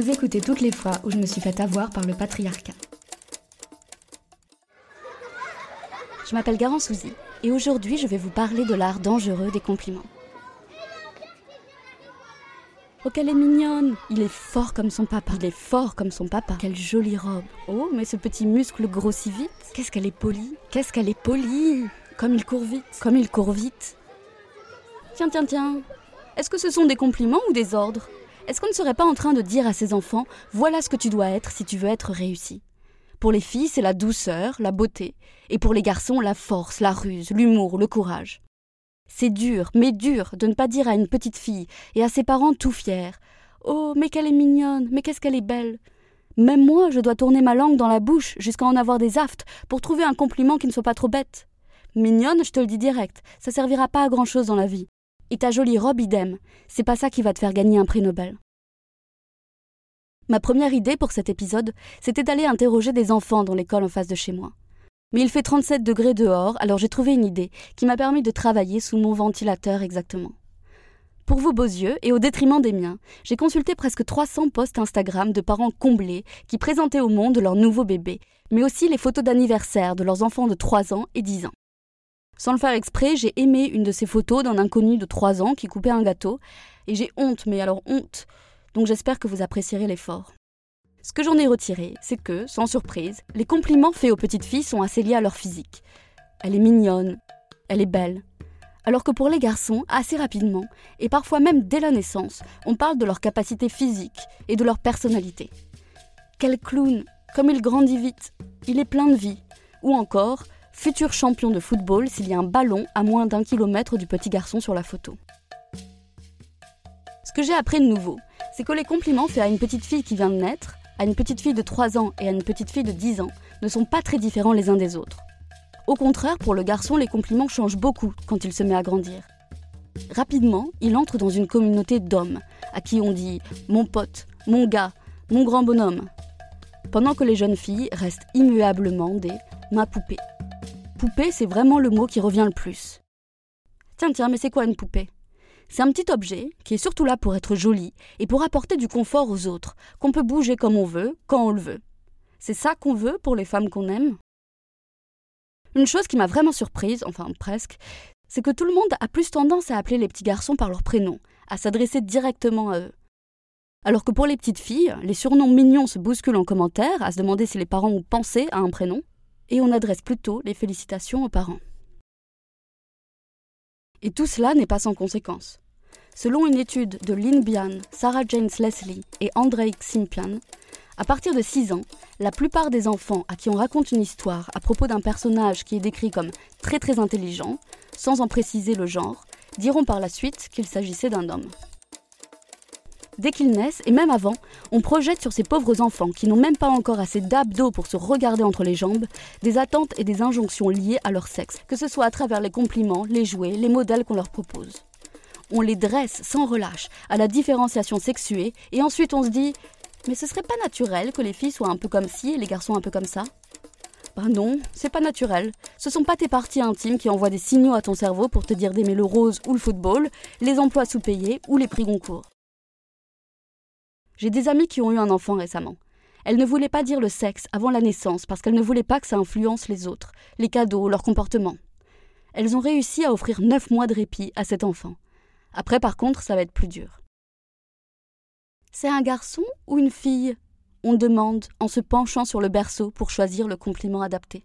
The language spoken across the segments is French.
Vous écoutez toutes les fois où je me suis fait avoir par le patriarcat. Je m'appelle Garance Souzy et aujourd'hui je vais vous parler de l'art dangereux des compliments. Oh, qu'elle est mignonne Il est fort comme son papa. Il est fort comme son papa. Quelle jolie robe. Oh, mais ce petit muscle grossit vite. Qu'est-ce qu'elle est polie Qu'est-ce qu'elle est polie Comme il court vite. Comme il court vite. Tiens, tiens, tiens. Est-ce que ce sont des compliments ou des ordres? Est-ce qu'on ne serait pas en train de dire à ses enfants voilà ce que tu dois être si tu veux être réussi? Pour les filles, c'est la douceur, la beauté. Et pour les garçons, la force, la ruse, l'humour, le courage. C'est dur, mais dur, de ne pas dire à une petite fille et à ses parents tout fiers Oh, mais qu'elle est mignonne, mais qu'est-ce qu'elle est belle Même moi, je dois tourner ma langue dans la bouche jusqu'à en avoir des aftes pour trouver un compliment qui ne soit pas trop bête. Mignonne, je te le dis direct, ça servira pas à grand chose dans la vie. Et ta jolie robe, idem, c'est pas ça qui va te faire gagner un prix Nobel. Ma première idée pour cet épisode, c'était d'aller interroger des enfants dans l'école en face de chez moi. Mais il fait 37 degrés dehors, alors j'ai trouvé une idée qui m'a permis de travailler sous mon ventilateur exactement. Pour vos beaux yeux, et au détriment des miens, j'ai consulté presque 300 posts Instagram de parents comblés qui présentaient au monde leur nouveau bébé, mais aussi les photos d'anniversaire de leurs enfants de 3 ans et 10 ans. Sans le faire exprès, j'ai aimé une de ces photos d'un inconnu de 3 ans qui coupait un gâteau, et j'ai honte, mais alors honte, donc j'espère que vous apprécierez l'effort. Ce que j'en ai retiré, c'est que, sans surprise, les compliments faits aux petites filles sont assez liés à leur physique. Elle est mignonne, elle est belle. Alors que pour les garçons, assez rapidement, et parfois même dès la naissance, on parle de leur capacité physique et de leur personnalité. Quel clown, comme il grandit vite, il est plein de vie. Ou encore, futur champion de football s'il y a un ballon à moins d'un kilomètre du petit garçon sur la photo. Ce que j'ai appris de nouveau, c'est que les compliments faits à une petite fille qui vient de naître à une petite fille de 3 ans et à une petite fille de 10 ans ne sont pas très différents les uns des autres. Au contraire, pour le garçon, les compliments changent beaucoup quand il se met à grandir. Rapidement, il entre dans une communauté d'hommes, à qui on dit mon pote, mon gars, mon grand bonhomme, pendant que les jeunes filles restent immuablement des ma poupée. Poupée, c'est vraiment le mot qui revient le plus. Tiens, tiens, mais c'est quoi une poupée? C'est un petit objet qui est surtout là pour être joli et pour apporter du confort aux autres, qu'on peut bouger comme on veut, quand on le veut. C'est ça qu'on veut pour les femmes qu'on aime? Une chose qui m'a vraiment surprise, enfin presque, c'est que tout le monde a plus tendance à appeler les petits garçons par leur prénom, à s'adresser directement à eux. Alors que pour les petites filles, les surnoms mignons se bousculent en commentaire, à se demander si les parents ont pensé à un prénom, et on adresse plutôt les félicitations aux parents. Et tout cela n'est pas sans conséquences. Selon une étude de Lynn Bian, Sarah James Leslie et Andrei Simpian, à partir de 6 ans, la plupart des enfants à qui on raconte une histoire à propos d'un personnage qui est décrit comme très très intelligent, sans en préciser le genre, diront par la suite qu'il s'agissait d'un homme. Dès qu'ils naissent, et même avant, on projette sur ces pauvres enfants qui n'ont même pas encore assez d'abdos pour se regarder entre les jambes, des attentes et des injonctions liées à leur sexe, que ce soit à travers les compliments, les jouets, les modèles qu'on leur propose. On les dresse sans relâche à la différenciation sexuée, et ensuite on se dit Mais ce serait pas naturel que les filles soient un peu comme ci et les garçons un peu comme ça? Ben non, c'est pas naturel. Ce sont pas tes parties intimes qui envoient des signaux à ton cerveau pour te dire d'aimer le rose ou le football, les emplois sous-payés ou les prix Goncourt. J'ai des amies qui ont eu un enfant récemment. Elles ne voulaient pas dire le sexe avant la naissance parce qu'elles ne voulaient pas que ça influence les autres, les cadeaux, leur comportement. Elles ont réussi à offrir neuf mois de répit à cet enfant. Après, par contre, ça va être plus dur. C'est un garçon ou une fille? On demande en se penchant sur le berceau pour choisir le compliment adapté.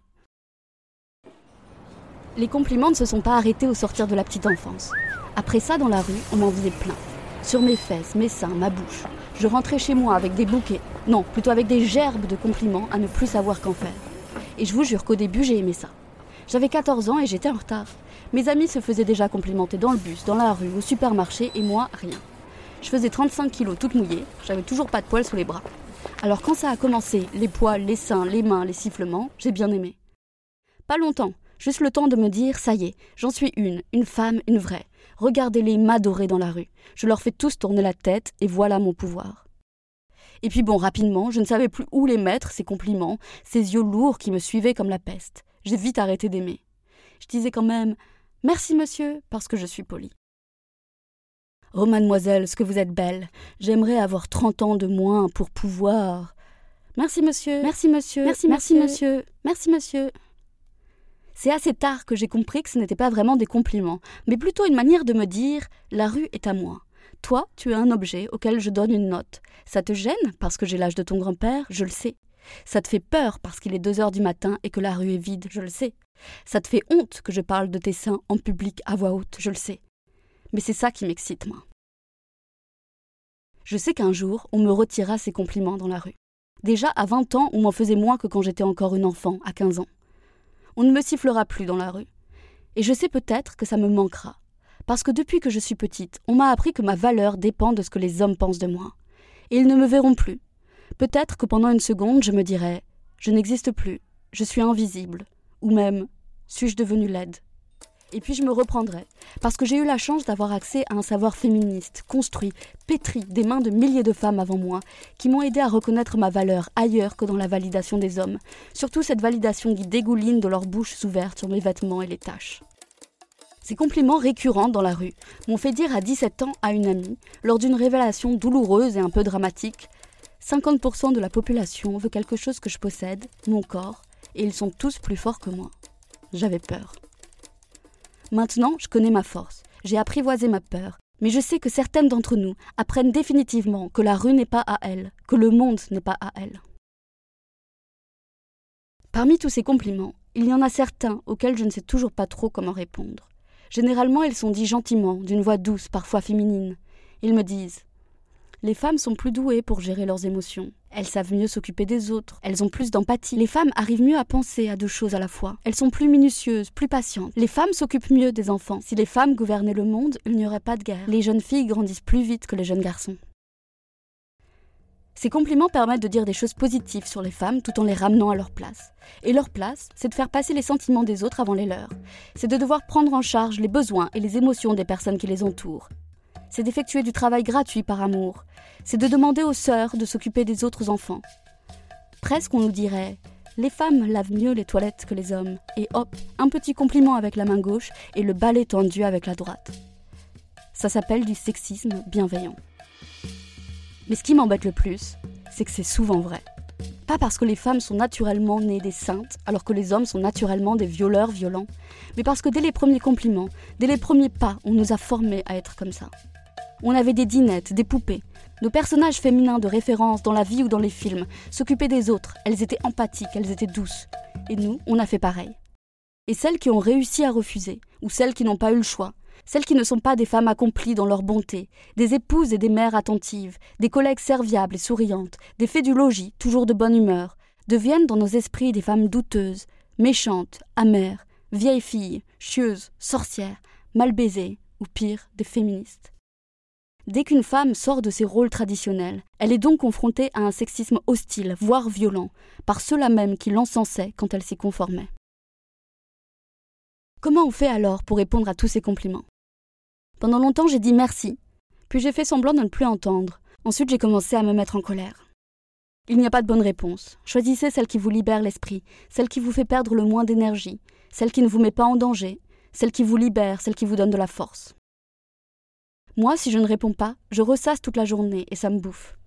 Les compliments ne se sont pas arrêtés au sortir de la petite enfance. Après ça, dans la rue, on m'en faisait plein. Sur mes fesses, mes seins, ma bouche. Je rentrais chez moi avec des bouquets, non, plutôt avec des gerbes de compliments à ne plus savoir qu'en faire. Et je vous jure qu'au début, j'ai aimé ça. J'avais 14 ans et j'étais en retard. Mes amis se faisaient déjà complimenter dans le bus, dans la rue, au supermarché, et moi, rien. Je faisais 35 kilos toute mouillée, j'avais toujours pas de poils sous les bras. Alors quand ça a commencé, les poils, les seins, les mains, les sifflements, j'ai bien aimé. Pas longtemps, juste le temps de me dire, ça y est, j'en suis une, une femme, une vraie. Regardez-les m'adorer dans la rue. Je leur fais tous tourner la tête et voilà mon pouvoir. Et puis bon, rapidement, je ne savais plus où les mettre, ces compliments, ces yeux lourds qui me suivaient comme la peste. J'ai vite arrêté d'aimer. Je disais quand même Merci monsieur, parce que je suis poli. Oh mademoiselle, ce que vous êtes belle. J'aimerais avoir trente ans de moins pour pouvoir. Merci monsieur. Merci monsieur. Merci merci monsieur. Merci monsieur. C'est assez tard que j'ai compris que ce n'était pas vraiment des compliments, mais plutôt une manière de me dire la rue est à moi. Toi, tu es un objet auquel je donne une note. Ça te gêne parce que j'ai l'âge de ton grand-père, je le sais. Ça te fait peur parce qu'il est deux heures du matin et que la rue est vide, je le sais. Ça te fait honte que je parle de tes seins en public à voix haute, je le sais. Mais c'est ça qui m'excite, moi. Je sais qu'un jour, on me retira ces compliments dans la rue. Déjà, à 20 ans, on m'en faisait moins que quand j'étais encore une enfant, à 15 ans on ne me sifflera plus dans la rue. Et je sais peut-être que ça me manquera. Parce que depuis que je suis petite, on m'a appris que ma valeur dépend de ce que les hommes pensent de moi. Et ils ne me verront plus. Peut-être que pendant une seconde, je me dirai Je n'existe plus, je suis invisible, ou même Suis-je devenue laide? Et puis je me reprendrai, parce que j'ai eu la chance d'avoir accès à un savoir féministe, construit, pétri des mains de milliers de femmes avant moi, qui m'ont aidé à reconnaître ma valeur ailleurs que dans la validation des hommes, surtout cette validation qui dégouline de leurs bouches ouvertes sur mes vêtements et les taches. Ces compliments récurrents dans la rue m'ont fait dire à 17 ans à une amie, lors d'une révélation douloureuse et un peu dramatique 50% de la population veut quelque chose que je possède, mon corps, et ils sont tous plus forts que moi. J'avais peur. Maintenant, je connais ma force. J'ai apprivoisé ma peur. Mais je sais que certaines d'entre nous apprennent définitivement que la rue n'est pas à elles, que le monde n'est pas à elles. Parmi tous ces compliments, il y en a certains auxquels je ne sais toujours pas trop comment répondre. Généralement, ils sont dits gentiment, d'une voix douce, parfois féminine. Ils me disent les femmes sont plus douées pour gérer leurs émotions. Elles savent mieux s'occuper des autres. Elles ont plus d'empathie. Les femmes arrivent mieux à penser à deux choses à la fois. Elles sont plus minutieuses, plus patientes. Les femmes s'occupent mieux des enfants. Si les femmes gouvernaient le monde, il n'y aurait pas de guerre. Les jeunes filles grandissent plus vite que les jeunes garçons. Ces compliments permettent de dire des choses positives sur les femmes tout en les ramenant à leur place. Et leur place, c'est de faire passer les sentiments des autres avant les leurs. C'est de devoir prendre en charge les besoins et les émotions des personnes qui les entourent c'est d'effectuer du travail gratuit par amour, c'est de demander aux sœurs de s'occuper des autres enfants. Presque on nous dirait les femmes lavent mieux les toilettes que les hommes, et hop, un petit compliment avec la main gauche et le balai tendu avec la droite. Ça s'appelle du sexisme bienveillant. Mais ce qui m'embête le plus, c'est que c'est souvent vrai. Pas parce que les femmes sont naturellement nées des saintes, alors que les hommes sont naturellement des violeurs violents, mais parce que dès les premiers compliments, dès les premiers pas, on nous a formés à être comme ça. On avait des dinettes, des poupées. Nos personnages féminins de référence dans la vie ou dans les films s'occupaient des autres, elles étaient empathiques, elles étaient douces. Et nous, on a fait pareil. Et celles qui ont réussi à refuser, ou celles qui n'ont pas eu le choix, celles qui ne sont pas des femmes accomplies dans leur bonté, des épouses et des mères attentives, des collègues serviables et souriantes, des fées du logis, toujours de bonne humeur, deviennent dans nos esprits des femmes douteuses, méchantes, amères, vieilles filles, chieuses, sorcières, mal baisées, ou pire, des féministes. Dès qu'une femme sort de ses rôles traditionnels, elle est donc confrontée à un sexisme hostile, voire violent, par ceux-là même qui l'encensaient quand elle s'y conformait. Comment on fait alors pour répondre à tous ces compliments? Pendant longtemps j'ai dit merci, puis j'ai fait semblant de ne plus entendre, ensuite j'ai commencé à me mettre en colère. Il n'y a pas de bonne réponse. Choisissez celle qui vous libère l'esprit, celle qui vous fait perdre le moins d'énergie, celle qui ne vous met pas en danger, celle qui vous libère, celle qui vous donne de la force. Moi, si je ne réponds pas, je ressasse toute la journée et ça me bouffe.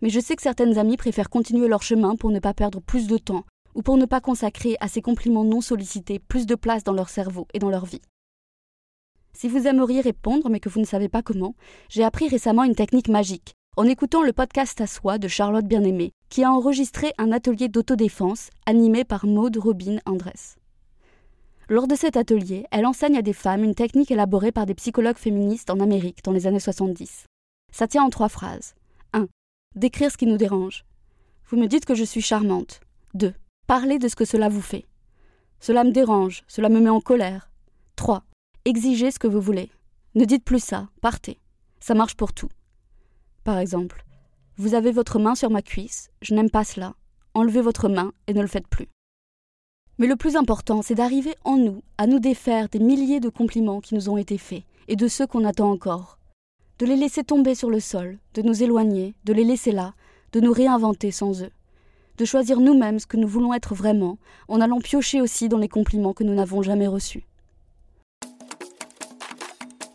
Mais je sais que certaines amies préfèrent continuer leur chemin pour ne pas perdre plus de temps ou pour ne pas consacrer à ces compliments non sollicités plus de place dans leur cerveau et dans leur vie. Si vous aimeriez répondre mais que vous ne savez pas comment, j'ai appris récemment une technique magique en écoutant le podcast à soi de Charlotte Bien-Aimée, qui a enregistré un atelier d'autodéfense animé par Maude Robin Andress. Lors de cet atelier, elle enseigne à des femmes une technique élaborée par des psychologues féministes en Amérique dans les années 70. Ça tient en trois phrases. 1. Décrire ce qui nous dérange. Vous me dites que je suis charmante. 2. Parler de ce que cela vous fait. Cela me dérange, cela me met en colère. 3. Exigez ce que vous voulez. Ne dites plus ça, partez. Ça marche pour tout. Par exemple, vous avez votre main sur ma cuisse, je n'aime pas cela. Enlevez votre main et ne le faites plus. Mais le plus important, c'est d'arriver en nous à nous défaire des milliers de compliments qui nous ont été faits et de ceux qu'on attend encore. De les laisser tomber sur le sol, de nous éloigner, de les laisser là, de nous réinventer sans eux. De choisir nous-mêmes ce que nous voulons être vraiment, en allant piocher aussi dans les compliments que nous n'avons jamais reçus.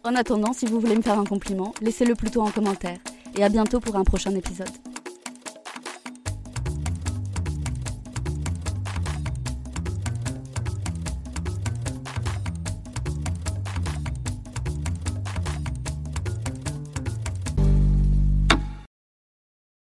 En attendant, si vous voulez me faire un compliment, laissez-le plutôt en commentaire. Et à bientôt pour un prochain épisode.